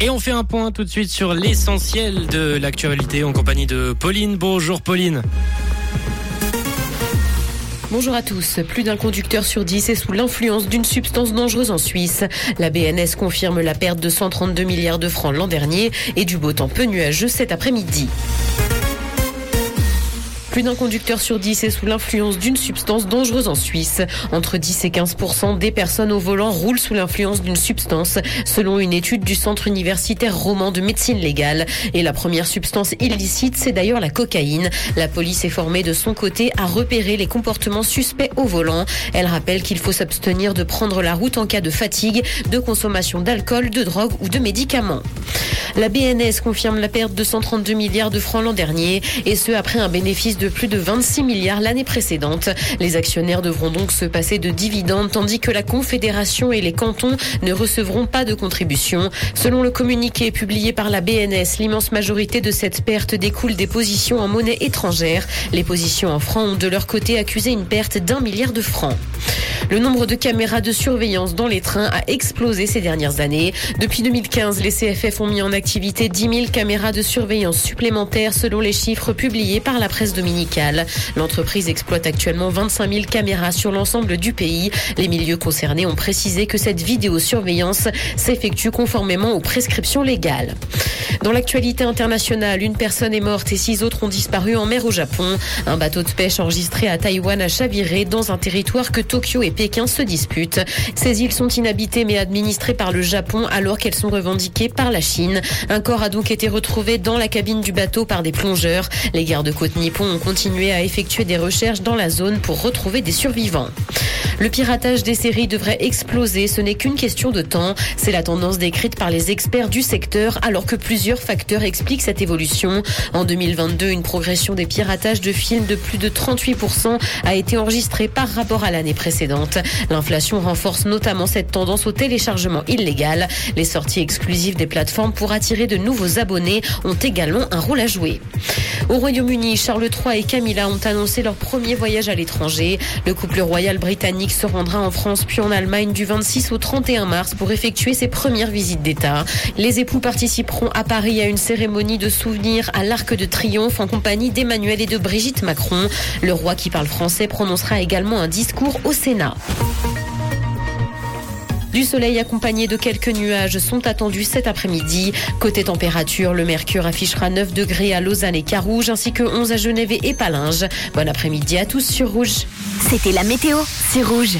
Et on fait un point tout de suite sur l'essentiel de l'actualité en compagnie de Pauline. Bonjour Pauline. Bonjour à tous. Plus d'un conducteur sur 10 est sous l'influence d'une substance dangereuse en Suisse. La BNS confirme la perte de 132 milliards de francs l'an dernier et du beau temps peu nuageux cet après-midi. Plus d'un conducteur sur 10 est sous l'influence d'une substance dangereuse en Suisse. Entre 10 et 15% des personnes au volant roulent sous l'influence d'une substance, selon une étude du Centre universitaire roman de médecine légale. Et la première substance illicite, c'est d'ailleurs la cocaïne. La police est formée de son côté à repérer les comportements suspects au volant. Elle rappelle qu'il faut s'abstenir de prendre la route en cas de fatigue, de consommation d'alcool, de drogue ou de médicaments. La BNS confirme la perte de 132 milliards de francs l'an dernier, et ce après un bénéfice de plus de 26 milliards l'année précédente. Les actionnaires devront donc se passer de dividendes, tandis que la Confédération et les cantons ne recevront pas de contribution. Selon le communiqué publié par la BNS, l'immense majorité de cette perte découle des positions en monnaie étrangère. Les positions en francs ont de leur côté accusé une perte d'un milliard de francs. Le nombre de caméras de surveillance dans les trains a explosé ces dernières années. Depuis 2015, les CFF ont mis en activité 10 000 caméras de surveillance supplémentaires selon les chiffres publiés par la presse L'entreprise exploite actuellement 25 000 caméras sur l'ensemble du pays. Les milieux concernés ont précisé que cette vidéosurveillance s'effectue conformément aux prescriptions légales. Dans l'actualité internationale, une personne est morte et six autres ont disparu en mer au Japon. Un bateau de pêche enregistré à Taïwan a chaviré dans un territoire que Tokyo et Pékin se disputent. Ces îles sont inhabitées mais administrées par le Japon alors qu'elles sont revendiquées par la Chine. Un corps a donc été retrouvé dans la cabine du bateau par des plongeurs. Les gardes-côtes nippons ont continué à effectuer des recherches dans la zone pour retrouver des survivants. Le piratage des séries devrait exploser, ce n'est qu'une question de temps. C'est la tendance décrite par les experts du secteur alors que plusieurs facteurs expliquent cette évolution. En 2022, une progression des piratages de films de plus de 38% a été enregistrée par rapport à l'année précédente. L'inflation renforce notamment cette tendance au téléchargement illégal. Les sorties exclusives des plateformes pour attirer de nouveaux abonnés ont également un rôle à jouer. Au Royaume-Uni, Charles III et Camilla ont annoncé leur premier voyage à l'étranger. Le couple royal britannique se rendra en France puis en Allemagne du 26 au 31 mars pour effectuer ses premières visites d'État. Les époux participeront à Paris à une cérémonie de souvenir à l'Arc de Triomphe en compagnie d'Emmanuel et de Brigitte Macron. Le roi qui parle français prononcera également un discours au Sénat. Du soleil accompagné de quelques nuages sont attendus cet après-midi. Côté température, le mercure affichera 9 degrés à Lausanne et Carouge ainsi que 11 à Genève et Palinges. Bon après-midi à tous sur Rouge. C'était la météo, c'est Rouge.